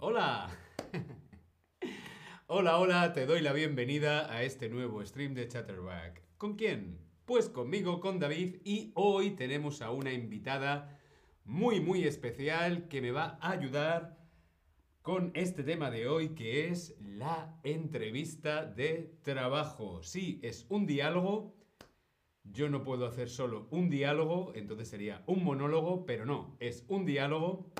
¡Hola! hola, hola, te doy la bienvenida a este nuevo stream de Chatterback. ¿Con quién? Pues conmigo, con David, y hoy tenemos a una invitada muy, muy especial que me va a ayudar con este tema de hoy que es la entrevista de trabajo. Sí, es un diálogo. Yo no puedo hacer solo un diálogo, entonces sería un monólogo, pero no, es un diálogo.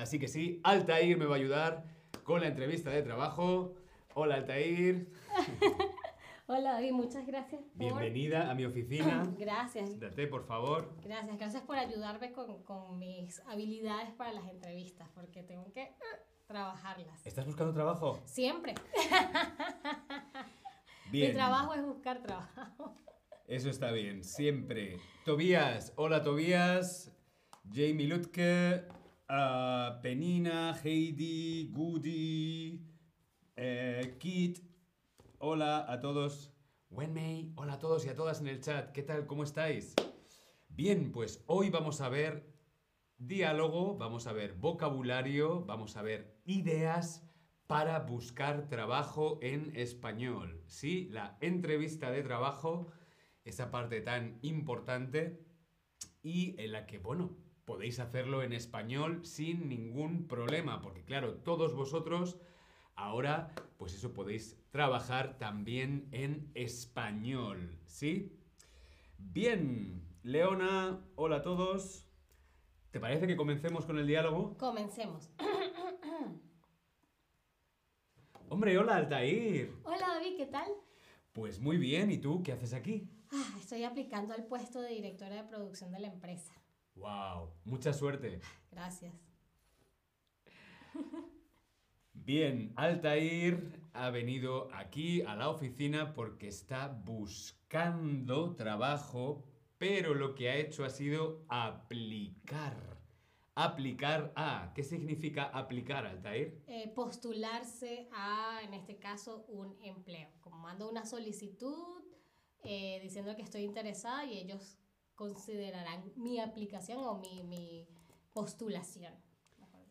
Así que sí, Altair me va a ayudar con la entrevista de trabajo. Hola Altair. Hola David, muchas gracias. Por... Bienvenida a mi oficina. Gracias. Date, por favor. Gracias, gracias por ayudarme con, con mis habilidades para las entrevistas, porque tengo que trabajarlas. ¿Estás buscando trabajo? Siempre. Bien. Mi trabajo es buscar trabajo. Eso está bien, siempre. Tobías, hola Tobías, Jamie Lutke, ah, Penina, Heidi, Goody, eh, Kit, hola a todos. Wenmei, hola a todos y a todas en el chat, ¿qué tal? ¿Cómo estáis? Bien, pues hoy vamos a ver diálogo, vamos a ver vocabulario, vamos a ver ideas para buscar trabajo en español. Sí, la entrevista de trabajo, esa parte tan importante y en la que, bueno, podéis hacerlo en español sin ningún problema, porque claro, todos vosotros ahora, pues eso podéis trabajar también en español, ¿sí? Bien, Leona, hola a todos. ¿Te parece que comencemos con el diálogo? Comencemos. Hombre, hola Altair. Hola David, ¿qué tal? Pues muy bien, ¿y tú qué haces aquí? Ah, estoy aplicando al puesto de directora de producción de la empresa. ¡Wow! Mucha suerte. Gracias. Bien, Altair ha venido aquí a la oficina porque está buscando trabajo, pero lo que ha hecho ha sido aplicar. Aplicar a. ¿Qué significa aplicar, Altair? Eh, postularse a, en este caso, un empleo. Como mando una solicitud eh, diciendo que estoy interesada y ellos considerarán mi aplicación o mi, mi postulación.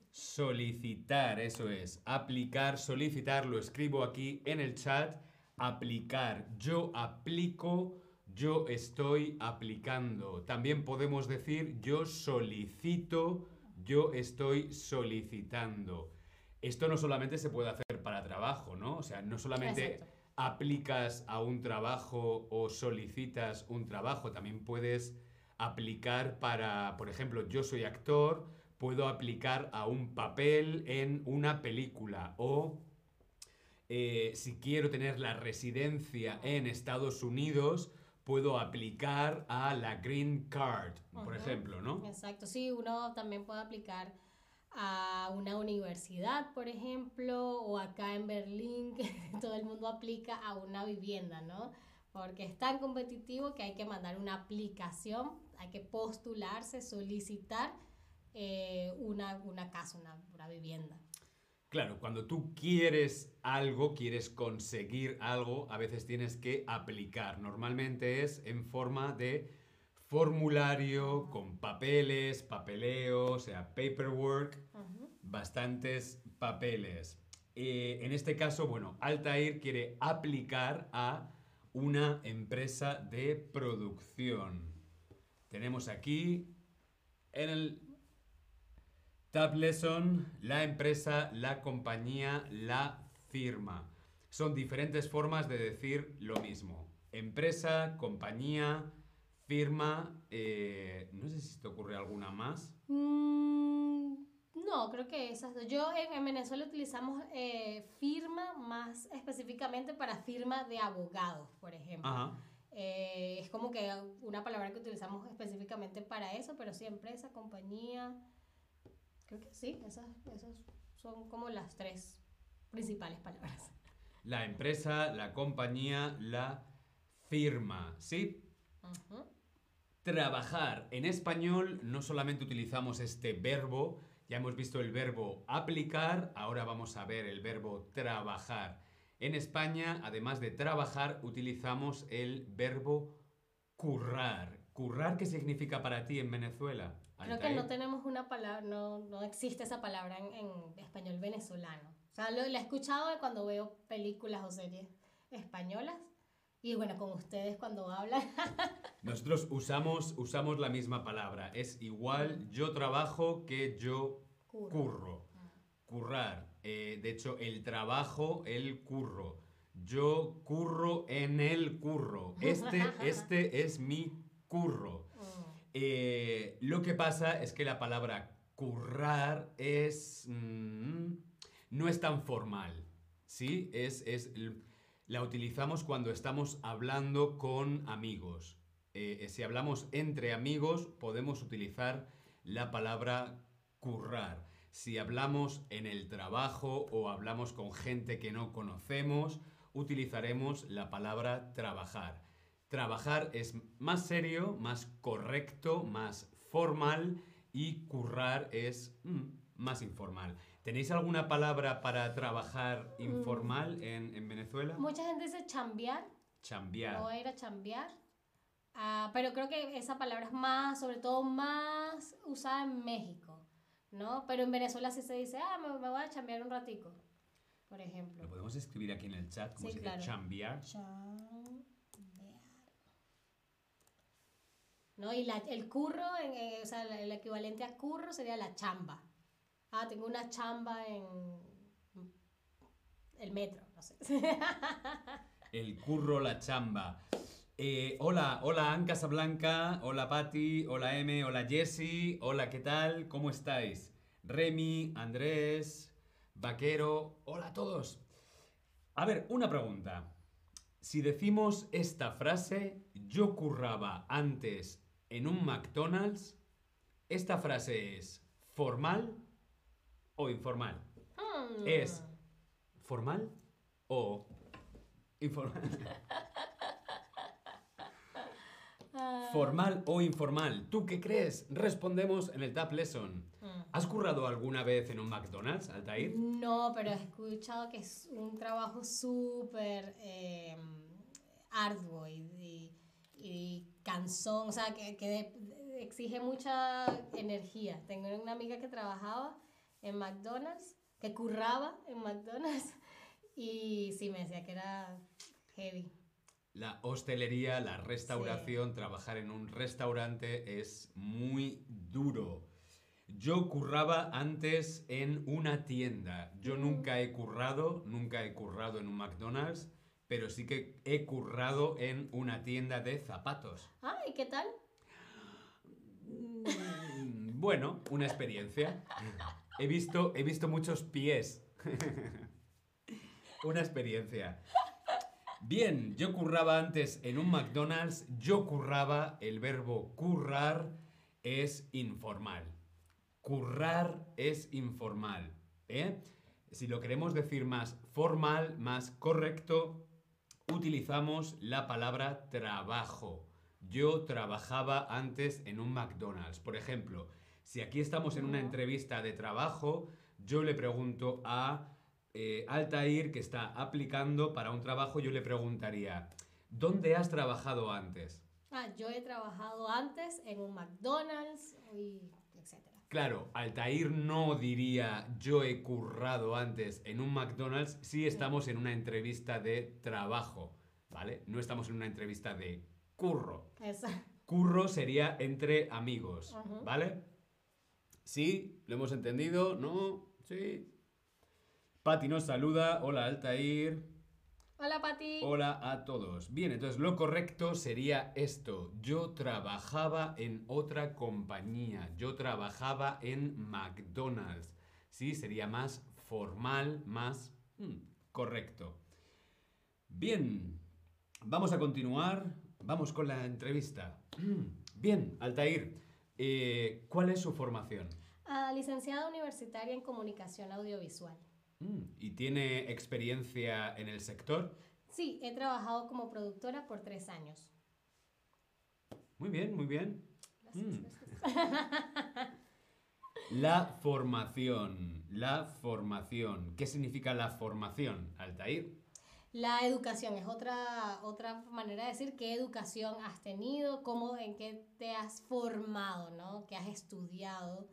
Solicitar, eso es. Aplicar, solicitar, lo escribo aquí en el chat. Aplicar. Yo aplico, yo estoy aplicando. También podemos decir yo solicito, yo estoy solicitando. Esto no solamente se puede hacer para trabajo, ¿no? O sea, no solamente Exacto. Aplicas a un trabajo o solicitas un trabajo, también puedes aplicar para, por ejemplo, yo soy actor, puedo aplicar a un papel en una película o eh, si quiero tener la residencia en Estados Unidos, puedo aplicar a la Green Card, por ejemplo, ¿no? Exacto, sí, uno también puede aplicar a una universidad, por ejemplo, o acá en Berlín, que todo el mundo aplica a una vivienda, ¿no? Porque es tan competitivo que hay que mandar una aplicación, hay que postularse, solicitar eh, una, una casa, una, una vivienda. Claro, cuando tú quieres algo, quieres conseguir algo, a veces tienes que aplicar. Normalmente es en forma de formulario, con papeles, papeleo, o sea, paperwork, bastantes papeles. Eh, en este caso, bueno, Altair quiere aplicar a una empresa de producción. Tenemos aquí en el Tab Lesson, la empresa, la compañía, la firma. Son diferentes formas de decir lo mismo. Empresa, compañía, firma. eh, no sé si se te ocurre alguna más. Mm, no, creo que esas dos. Yo en, en Venezuela utilizamos eh, firma más específicamente para firma de abogados, por ejemplo. Ajá. Eh, es como que una palabra que utilizamos específicamente para eso, pero sí, empresa, compañía. Creo que sí, esas, esas son como las tres principales palabras. La empresa, la compañía, la firma. ¿Sí? Trabajar. En español no solamente utilizamos este verbo, ya hemos visto el verbo aplicar, ahora vamos a ver el verbo trabajar. En España, además de trabajar, utilizamos el verbo currar. ¿Currar qué significa para ti en Venezuela? Creo que no tenemos una palabra, no, no existe esa palabra en, en español venezolano. O sea, lo, la he escuchado cuando veo películas o series españolas. Y bueno, con ustedes cuando hablan. Nosotros usamos, usamos la misma palabra. Es igual yo trabajo que yo Curro. curro. Currar. Eh, de hecho, el trabajo, el curro. Yo curro en el curro. Este, este es mi curro. Mm. Eh, lo que pasa es que la palabra currar es. mm, no es tan formal. ¿Sí? Es, es, la utilizamos cuando estamos hablando con amigos. Eh, si hablamos entre amigos, podemos utilizar la palabra currar. Si hablamos en el trabajo o hablamos con gente que no conocemos, utilizaremos la palabra trabajar. Trabajar es más serio, más correcto, más formal y currar es mm, más informal. ¿Tenéis alguna palabra para trabajar informal en, en Venezuela? Mucha gente dice chambear, Chambear. no ir a chambear. Ah, pero creo que esa palabra es más, sobre todo más usada en México, ¿no? Pero en Venezuela sí se dice, ah, me, me voy a chambear un ratico, por ejemplo. Lo podemos escribir aquí en el chat, como Sí, se claro. dice chambear. Chambear. ¿No? Y la- el curro, en- en- o sea, el equivalente a curro sería la chamba. Ah, tengo una chamba en el metro, no sé. El curro, la chamba. Eh, hola, hola Ann Casablanca, hola Patti, hola M, hola Jessie, hola, ¿qué tal? ¿Cómo estáis? Remy, Andrés, Vaquero, hola a todos. A ver, una pregunta. Si decimos esta frase, yo curraba antes en un McDonald's, ¿esta frase es formal o informal? Hmm. Es formal o informal. Formal o informal. ¿Tú qué crees? Respondemos en el Tab Lesson. hmm. ¿Has currado alguna vez en un McDonald's, Altair? No, pero he escuchado que es un trabajo súper eh, arduo y, y- y cansón, o sea, que, exige mucha energía. Tengo una amiga que trabajaba en McDonald's, que curraba en McDonald's, y sí me decía que era heavy. La hostelería, la restauración, trabajar en un restaurante es muy duro. Yo curraba antes en una tienda. Yo nunca he currado, nunca he currado en un McDonald's, pero sí que he currado en una tienda de zapatos. Ah, ¿y qué tal? Mm, Bueno, una experiencia. He visto, he visto muchos pies. una experiencia. Bien, yo curraba antes en un McDonald's. Yo curraba, el verbo currar es informal. Currar es informal. ¿eh? Si lo queremos decir más formal, más correcto, utilizamos la palabra trabajo. Yo trabajaba antes en un McDonald's. Por ejemplo, si aquí estamos en una entrevista de trabajo, yo le pregunto a eh, Altair, que está aplicando para un trabajo, yo le preguntaría, ¿dónde has trabajado antes? Ah, yo he trabajado antes en un McDonald's y etcétera. Claro, Altair no diría yo he currado antes en un McDonald's si estamos en una entrevista de trabajo, ¿vale? No estamos en una entrevista de curro. Curro sería entre amigos. ¿vale? ¿Sí? ¿Lo hemos entendido? ¿No? ¿Sí? Pati nos saluda. Hola, Altair. Hola, Pati. Hola a todos. Bien, entonces lo correcto sería esto. Yo trabajaba en otra compañía. Yo trabajaba en McDonald's. Sí, sería más formal, más mm, correcto. Bien, vamos a continuar. Vamos con la entrevista. Bien, Altair, eh, ¿cuál es su formación? Ah, licenciada universitaria en comunicación audiovisual. Mm, ¿Y tiene experiencia en el sector? Sí, he trabajado como productora por tres años. Muy bien, muy bien. Gracias, Mm. gracias. La formación, la formación. ¿Qué significa la formación, Altair? La educación es otra, otra manera de decir qué educación has tenido, cómo, en qué te has formado, ¿no? ¿Qué has estudiado?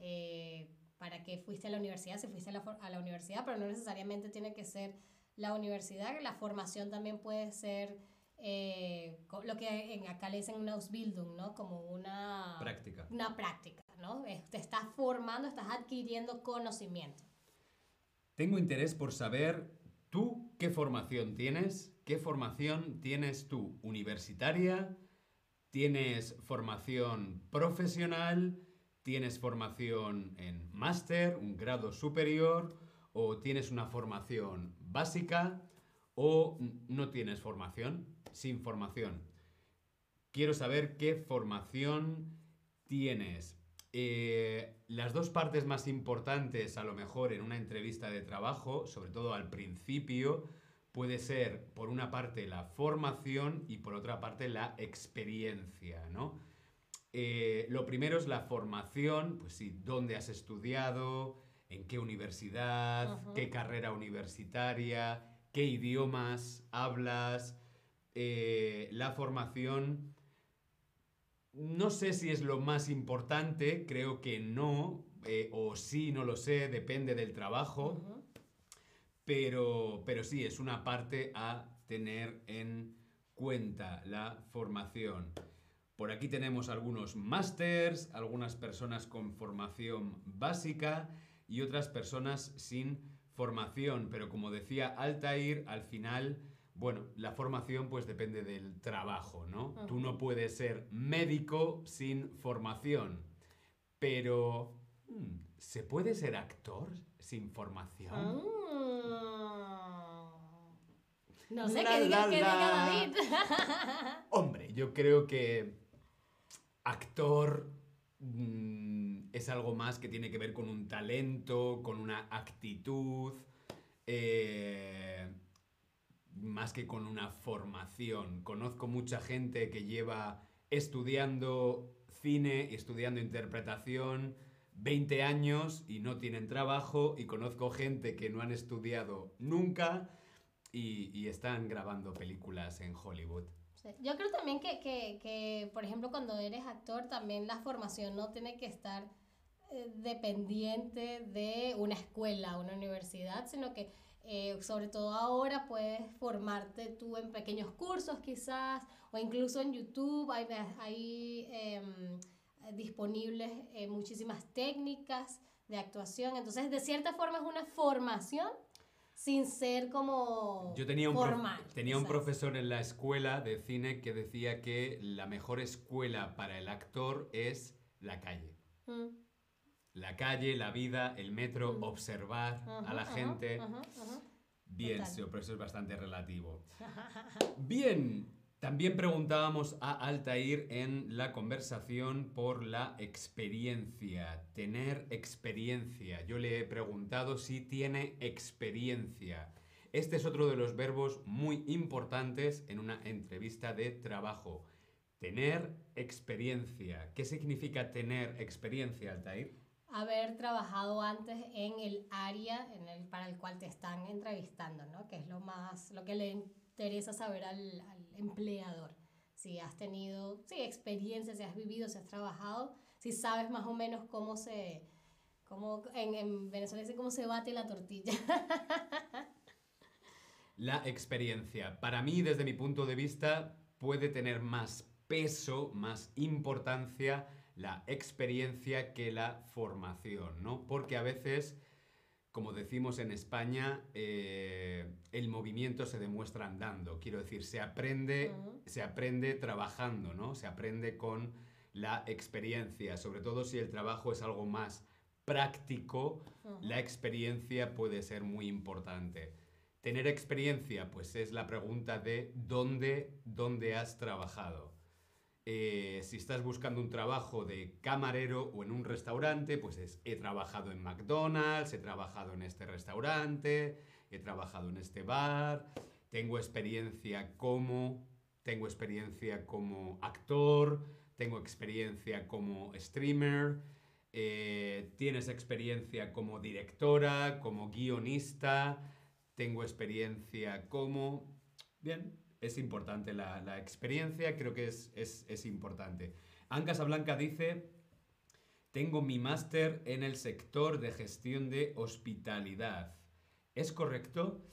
Eh, ¿Para qué fuiste a la universidad? Si fuiste a la, a la universidad, pero no necesariamente tiene que ser la universidad. La formación también puede ser eh, lo que en acá le dicen una Ausbildung, ¿no? Como una práctica. Una práctica, ¿no? Te estás formando, estás adquiriendo conocimiento. Tengo interés por saber tú qué formación tienes, qué formación tienes tú, universitaria, tienes formación profesional, tienes formación en máster, un grado superior, o tienes una formación básica, o no tienes formación sin formación. Quiero saber qué formación tienes. Eh, las dos partes más importantes a lo mejor en una entrevista de trabajo, sobre todo al principio, puede ser por una parte la formación y por otra parte la experiencia, ¿no? Eh, lo primero es la formación, pues sí, dónde has estudiado, en qué universidad, qué carrera universitaria, qué idiomas hablas, eh, la formación, no sé si es lo más importante, creo que no, eh, o sí, no lo sé, depende del trabajo, pero, pero sí, es una parte a tener en cuenta la formación. Por aquí tenemos algunos másters, algunas personas con formación básica y otras personas sin formación, pero como decía Altair, al final bueno, la formación pues depende del trabajo, ¿no? Tú no puedes ser médico sin formación, pero hmm, ¿se puede ser actor sin formación? Ah. No sé qué diga, diga David. Hombre, yo creo que actor mm, es algo más que tiene que ver con un talento, con una actitud. Eh, más que con una formación. Conozco mucha gente que lleva estudiando cine y estudiando interpretación 20 años y no tienen trabajo y conozco gente que no han estudiado nunca y, están grabando películas en Hollywood. Yo creo también que, que, por ejemplo, cuando eres actor, también la formación no tiene que estar eh, dependiente de una escuela, una universidad, sino que eh, sobre todo ahora puedes formarte tú en pequeños cursos quizás o incluso en YouTube hay, hay em, disponibles eh, muchísimas técnicas de actuación. Entonces, de cierta forma es una formación sin ser como Yo tenía un formal. tenía un profesor en la escuela de cine que decía que la mejor escuela para el actor es la calle. Mm la calle, la vida, el metro, observar a la gente. Bien, sí, pero eso es bastante relativo. Bien, también preguntábamos a Altair en la conversación por la experiencia, tener experiencia. Yo le he preguntado si tiene experiencia. Este es otro de los verbos muy importantes en una entrevista de trabajo. Tener experiencia. ¿Qué significa tener experiencia, Altair? haber trabajado antes en el área en el, para el cual te están entrevistando, ¿no? Que es lo más, lo que le interesa saber al, empleador. Si has tenido, sí, experiencia, si has vivido, si has trabajado, si sabes más o menos cómo se, cómo, en, en Venezuela dice cómo se bate la tortilla. La experiencia, para mí, desde mi punto de vista, puede tener más peso, más importancia la experiencia que la formación, ¿no? Porque a veces, como decimos en España, eh, el movimiento se demuestra andando. Quiero decir, se aprende, se aprende trabajando, ¿no? Se aprende con la experiencia, sobre todo si el trabajo es algo más práctico, la experiencia puede ser muy importante. Tener experiencia, pues es la pregunta de dónde, dónde has trabajado. Eh, si estás buscando un trabajo de camarero o en un restaurante, pues es, he trabajado en McDonald's, he trabajado en este restaurante, he trabajado en este bar, tengo experiencia como, tengo experiencia como actor, tengo experiencia como streamer, eh, tienes experiencia como directora, como guionista, tengo experiencia como... Bien, es importante la, la experiencia, creo que es, es, es importante. Anca Blanca dice, tengo mi máster en el sector de gestión de hospitalidad. ¿Es correcto?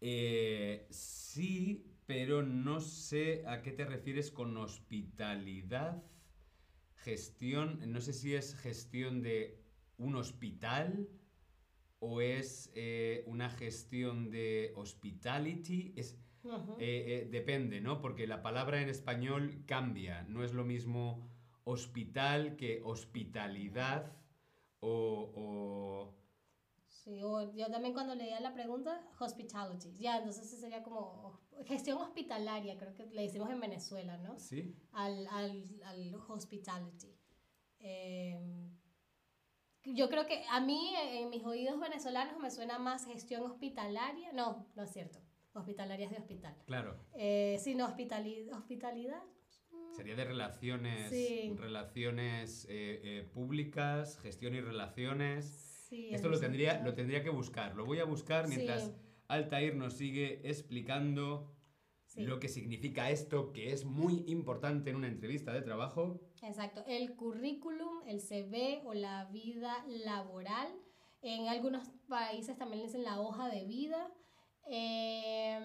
Eh, sí, pero no sé a qué te refieres con hospitalidad. Gestión, no sé si es gestión de un hospital o es eh, una gestión de hospitality. Es, eh, depende, ¿no? Porque la palabra en español cambia. No es lo mismo hospital que hospitalidad o Sí, o yo también cuando leía la pregunta, hospitality. Ya, entonces sería como gestión hospitalaria, creo que le decimos en Venezuela, ¿no? Sí. Al, al, al hospitality. Yo creo que a mí, en mis oídos venezolanos, me suena más gestión hospitalaria. No, no es cierto. Hospitalaria es de hospital. Claro. Eh, sino hospitalidad. hospitalidad. Sería de relaciones, relaciones eh, eh, públicas, gestión y relaciones. Esto lo tendría, lo tendría que buscar. Lo voy a buscar mientras Altair nos sigue explicando lo que significa esto, que es muy importante en una entrevista de trabajo. Exacto. El currículum, el CV o la vida laboral. En algunos países también le dicen la hoja de vida. Eh,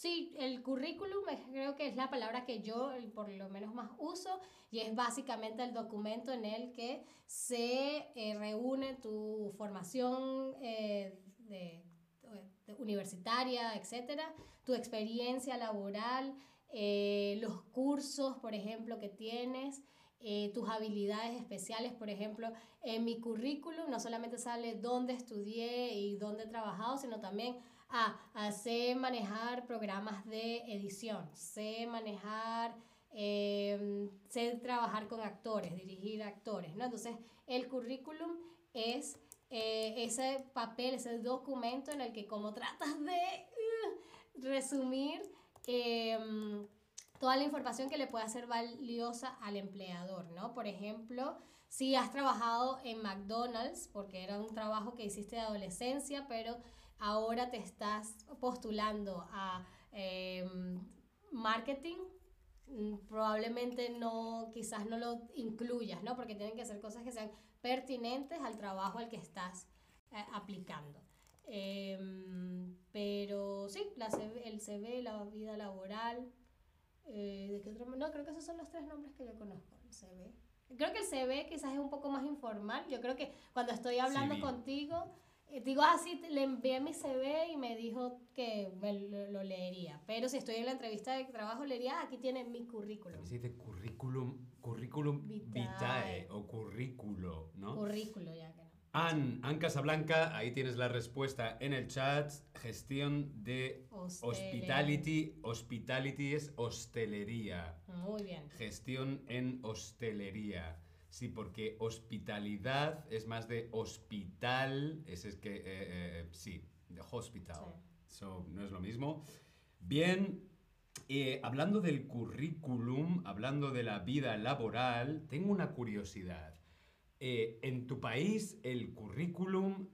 Sí, el currículum creo que es la palabra que yo por lo menos más uso y es básicamente el documento en el que se eh, reúne tu formación eh, de, universitaria, etcétera, tu experiencia laboral, eh, los cursos, por ejemplo, que tienes. tus habilidades especiales, por ejemplo, en mi currículum no solamente sale dónde estudié y dónde he trabajado, sino también ah, sé manejar programas de edición, sé manejar, em, sé trabajar con actores, dirigir actores, ¿no? Entonces, el currículum es eh, ese papel, ese documento en el que como tratas de uh, resumir em, toda la información que le pueda ser valiosa al empleador, ¿no? Por ejemplo, si has trabajado en McDonald's, porque era un trabajo que hiciste de adolescencia, pero ahora te estás postulando a em, marketing, probablemente no, quizás no lo incluyas, ¿no? Porque tienen que ser cosas que sean pertinentes al trabajo al que estás eh, aplicando. Em, pero sí, la el CV, la vida laboral, eh, ¿de qué otro? No, creo que esos son los tres nombres que yo conozco, el CV. Creo que el CV quizás es un poco más informal. Yo creo que cuando estoy hablando contigo, digo, así, ah, le envié mi CV y me dijo que me lo, leería. Pero si estoy en la entrevista de trabajo, leería, ah, aquí tiene mi currículum. Se dice currículum, currículum vitae. o currículo, ¿no? Currículo, ya que no. Ann, Ann Casablanca, ahí tienes la respuesta en el chat. Gestión de hospitality. Hospitality es hostelería. Muy bien. Gestión en hostelería. Sí, porque hospitalidad es más de hospital, es, es que, eh, eh, sí, de hospital. no es lo mismo. Bien, eh, hablando del currículum, hablando de la vida laboral, tengo una curiosidad. ¿En tu país el currículum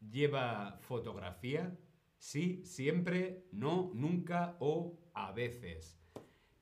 lleva fotografía? Sí, siempre, no, nunca o a veces.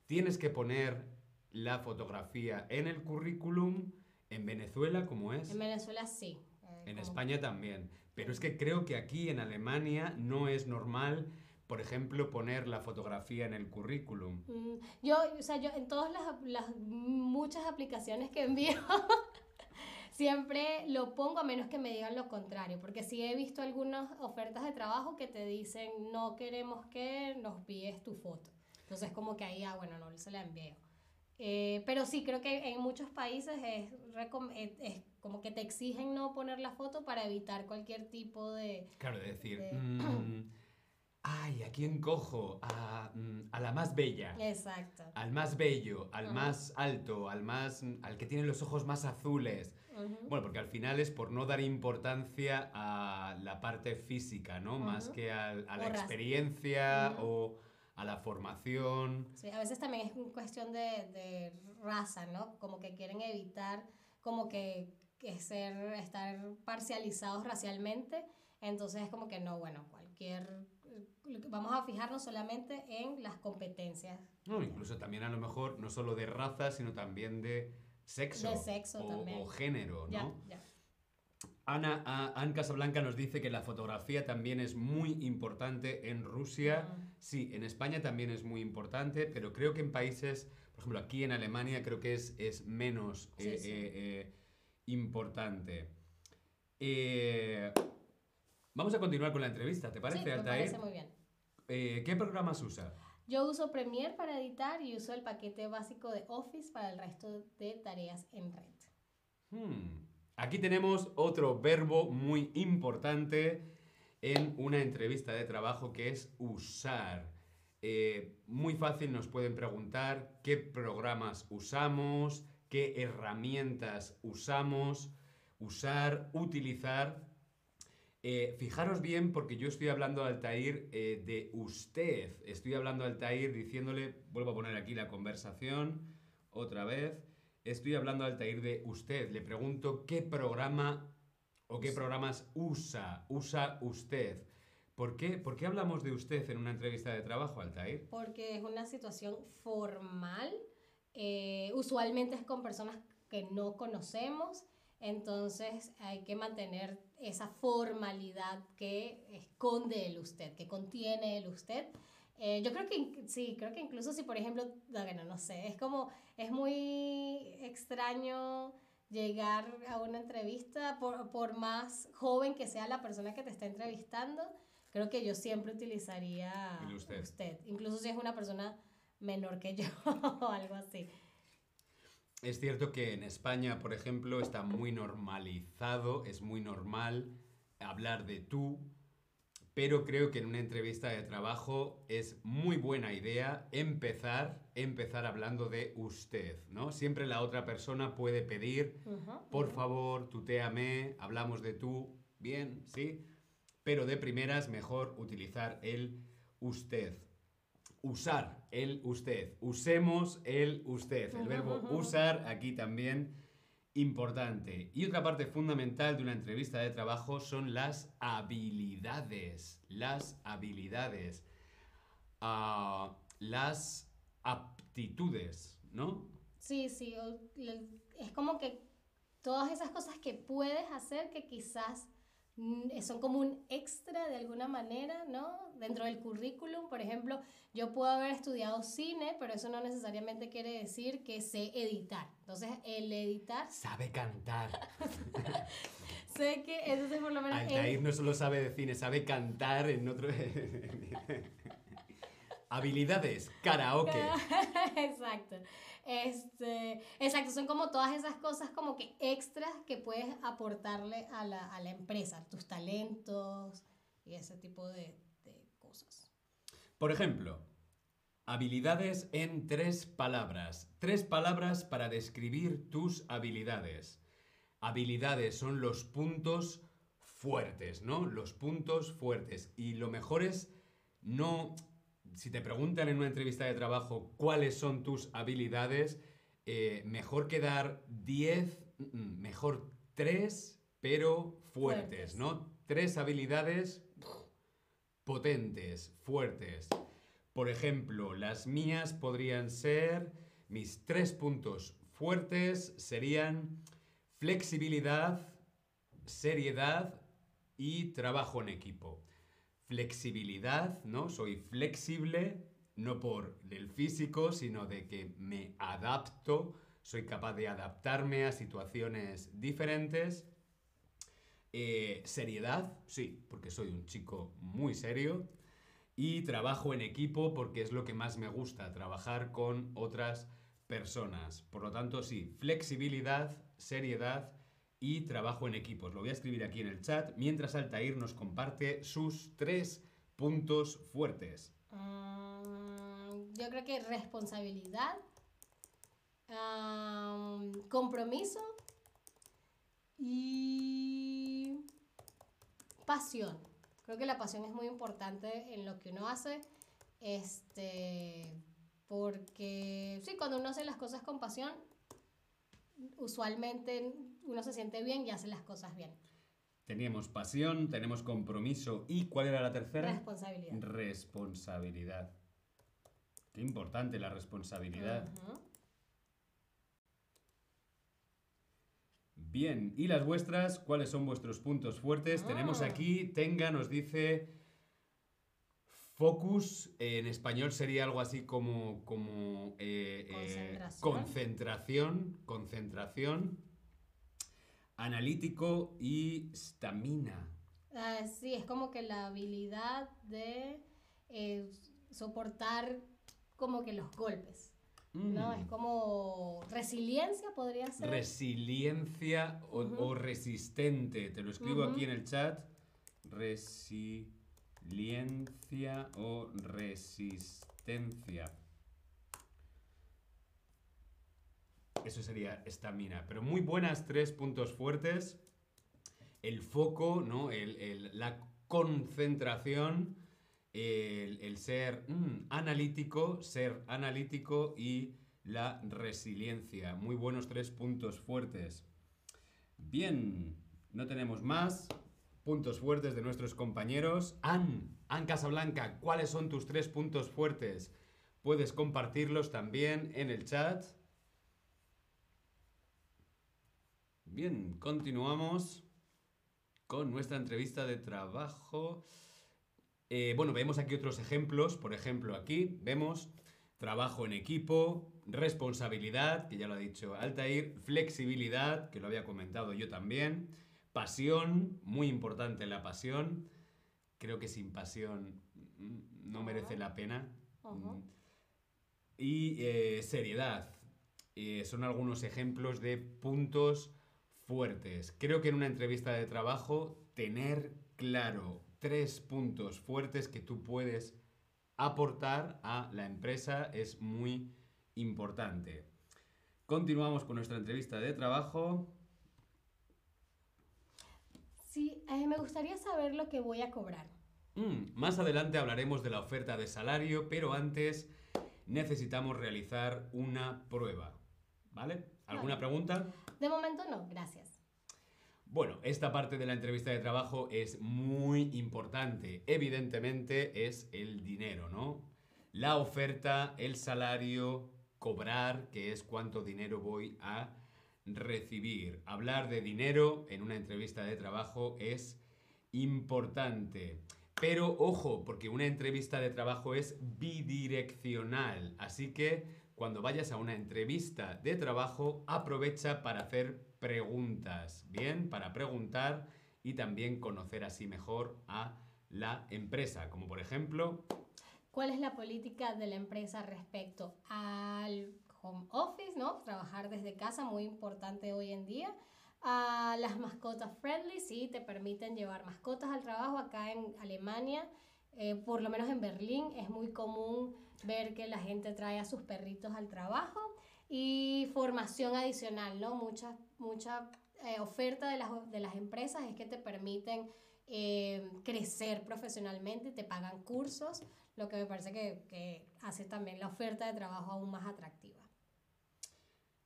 Tienes que poner la fotografía en el currículum. En Venezuela, ¿cómo es? En Venezuela sí. Eh, en España también. Pero es que creo que aquí en Alemania no es normal, por ejemplo, poner la fotografía en el currículum. Mm, yo, o sea, yo en todas las, las muchas aplicaciones que envío, siempre lo pongo a menos que me digan lo contrario, porque sí he visto algunas ofertas de trabajo que te dicen no queremos que nos pides tu foto. Entonces como que ahí, ah, bueno, no se la envío. Eh, pero sí, creo que en muchos países es, es, como que te exigen no poner la foto para evitar cualquier tipo de... Claro, de decir, mm, ay, ¿a quién cojo? A, mm, a, la más bella. Exacto. Al más bello, al más alto, al, más, al que tiene los ojos más azules. Bueno, porque al final es por no dar importancia a la parte física, ¿no? Más que a, a la experiencia o a la formación. Sí, a veces también es cuestión de, de raza, ¿no? Como que quieren evitar como que, que, ser, estar parcializados racialmente, entonces es como que no, bueno, cualquier... Vamos a fijarnos solamente en las competencias. No, incluso también a lo mejor no solo de raza, sino también de sexo. De sexo o, también. o género, ¿no? Ya, ya. Ana, a- Ann Casablanca nos dice que la fotografía también es muy importante en Rusia. Ah. Sí, en España también es muy importante, pero creo que en países, por ejemplo, aquí en Alemania creo que es, es menos Sí, eh, sí. eh, eh, importante. Eh, vamos a continuar con la entrevista, ¿te parece, sí, me Altair? parece muy bien. ¿Qué programas usa? Yo uso Premiere para editar y uso el paquete básico de Office para el resto de tareas en red. Hmm. Aquí tenemos otro verbo muy importante en una entrevista de trabajo que es usar. Eh, muy fácil nos pueden preguntar qué programas usamos, qué herramientas usamos, usar, utilizar. Eh, fijaros bien porque yo estoy hablando a Altair eh, de usted. Estoy hablando a Altair diciéndole, vuelvo a poner aquí la conversación otra vez. Estoy hablando a Altair de usted. Le pregunto qué programa o qué programas usa, usa usted. ¿Por qué, ¿Por qué hablamos de usted en una entrevista de trabajo, Altair? Porque es una situación formal. eh, usualmente es con personas que no conocemos. Entonces hay que mantener esa formalidad que esconde el usted, que contiene el usted. Eh, yo creo que sí, creo que incluso si por ejemplo, no, bueno, no sé, es como, es muy extraño llegar a una entrevista, por, por más joven que sea la persona que te está entrevistando, creo que yo siempre utilizaría El usted. incluso si es una persona menor que yo o algo así. Es cierto que en España, por ejemplo, está muy normalizado, es muy normal hablar de tú, pero creo que en una entrevista de trabajo es muy buena idea empezar, empezar hablando de usted, ¿no? Siempre la otra persona puede pedir, por favor, tutéame, hablamos de tú, bien, sí, pero de primeras mejor utilizar el usted. Usar el usted. Usemos el usted. El verbo usar aquí también importante. Y otra parte fundamental de una entrevista de trabajo son las habilidades. Las habilidades. Ah, las aptitudes, ¿no? Sí, sí, es como que todas esas cosas que puedes hacer que quizás son como un extra de alguna manera, ¿no? Dentro del currículum, por ejemplo, yo puedo haber estudiado cine, pero eso no necesariamente quiere decir que sé editar. Entonces, el editar, Sabe cantar. sé que, entonces por lo menos... el- Altair no solo sabe de cine, sabe cantar en otro... Habilidades, karaoke. exacto. Este, exacto, son como todas esas cosas como que extras que puedes aportarle a la, a la empresa, tus talentos y ese tipo de, de cosas. Por ejemplo, habilidades en tres palabras. Tres palabras para describir tus habilidades. Habilidades son los puntos fuertes, ¿no? Los puntos fuertes. Y lo mejor es no... Si te preguntan en una entrevista de trabajo cuáles son tus habilidades, eh, mejor que dar 10, mm, mejor 3, pero fuertes, Fuertes. ¿no? Tres habilidades potentes, fuertes. Por ejemplo, las mías podrían ser, mis tres puntos fuertes serían flexibilidad, seriedad y trabajo en equipo. Flexibilidad, ¿no? Soy flexible, no por el físico, sino de que me adapto, soy capaz de adaptarme a situaciones diferentes. Eh, seriedad, sí, porque soy un chico muy serio. Y trabajo en equipo porque es lo que más me gusta, trabajar con otras personas. Por lo tanto, sí, flexibilidad, seriedad y trabajo en equipos. Lo voy a escribir aquí en el chat mientras Altair nos comparte sus tres puntos fuertes. Mm, yo creo que responsabilidad, compromiso y pasión. Creo que la pasión es muy importante en lo que uno hace. Este, porque sí, cuando uno hace las cosas con pasión, usualmente uno se siente bien y hace las cosas bien. Teníamos pasión, tenemos compromiso y ¿cuál era la tercera? Responsabilidad. Responsabilidad. Qué importante la responsabilidad. Bien, ¿y las vuestras? ¿Cuáles son vuestros puntos fuertes? Ah. Tenemos aquí, Tenga nos dice focus, eh, en español sería algo así como, como eh, eh, Concentración. concentración, concentración, analítico y stamina. Ah, sí, es como que la habilidad de eh, soportar como que los golpes, ¿no? Mm. Es como resiliencia podría ser. Resiliencia o, resistente. Te lo escribo aquí en el chat. Resiliencia o resistencia. Eso sería estamina. Pero muy buenas tres puntos fuertes. El foco, ¿no? La concentración. El, ser mm, analítico, ser analítico y la resiliencia. Muy buenos tres puntos fuertes. Bien, no tenemos más puntos fuertes de nuestros compañeros. Ann, Ann Casablanca, ¿cuáles son tus tres puntos fuertes? Puedes compartirlos también en el chat. Bien, continuamos con nuestra entrevista de trabajo. Eh, bueno, vemos aquí otros ejemplos. Por ejemplo, aquí vemos trabajo en equipo, responsabilidad, que ya lo ha dicho Altair, flexibilidad, que lo había comentado yo también, pasión, muy importante la pasión. Creo que sin pasión mm, no merece la pena. Mm. Y eh, seriedad. Eh, son algunos ejemplos de puntos fuertes. Creo que en una entrevista de trabajo tener claro tres puntos fuertes que tú puedes aportar a la empresa es muy importante. Continuamos con nuestra entrevista de trabajo. Sí, eh, me gustaría saber lo que voy a cobrar. Mm, más adelante hablaremos de la oferta de salario, pero antes necesitamos realizar una prueba. ¿Vale? ¿Alguna pregunta? De momento no, gracias. Bueno, esta parte de la entrevista de trabajo es muy importante. Evidentemente es el dinero, ¿no? La oferta, el salario, cobrar, que es cuánto dinero voy a recibir. Hablar de dinero en una entrevista de trabajo es importante. Pero ojo, porque una entrevista de trabajo es bidireccional. Así que cuando vayas a una entrevista de trabajo, aprovecha para hacer preguntas. Bien, para preguntar y también conocer así mejor a la empresa. Como por ejemplo, ¿Cuál es la política de la empresa respecto al home office, ¿no? Trabajar desde casa, muy importante hoy en día. A las mascotas friendly, sí, te permiten llevar mascotas al trabajo. Acá en Alemania, eh, por lo menos en Berlín, es muy común ver que la gente trae a sus perritos al trabajo. Y formación adicional, ¿no? Mucha, mucha eh, oferta de las, de las empresas es que te permiten eh, crecer profesionalmente, te pagan cursos, lo que me parece que, que hace también la oferta de trabajo aún más atractiva.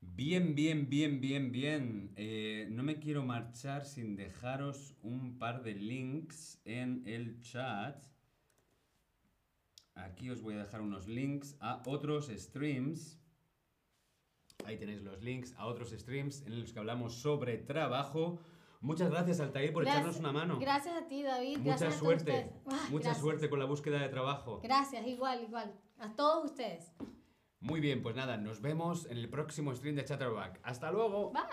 bien, bien, bien, bien, bien. Eh, no me quiero marchar sin dejaros un par de links en el chat. Aquí os voy a dejar unos links a otros streams. Ahí tenéis los links a otros streams en los que hablamos sobre trabajo. Muchas gracias, Altair, por Gracias- echarnos una mano. Gracias a ti, David. Mucha gracias a todos suerte. Ah, Mucha gracias. suerte con la búsqueda de trabajo. Gracias, igual, igual. A todos ustedes. Muy bien, pues nada, nos vemos en el próximo stream de Chatterback. ¡Hasta luego! Bye.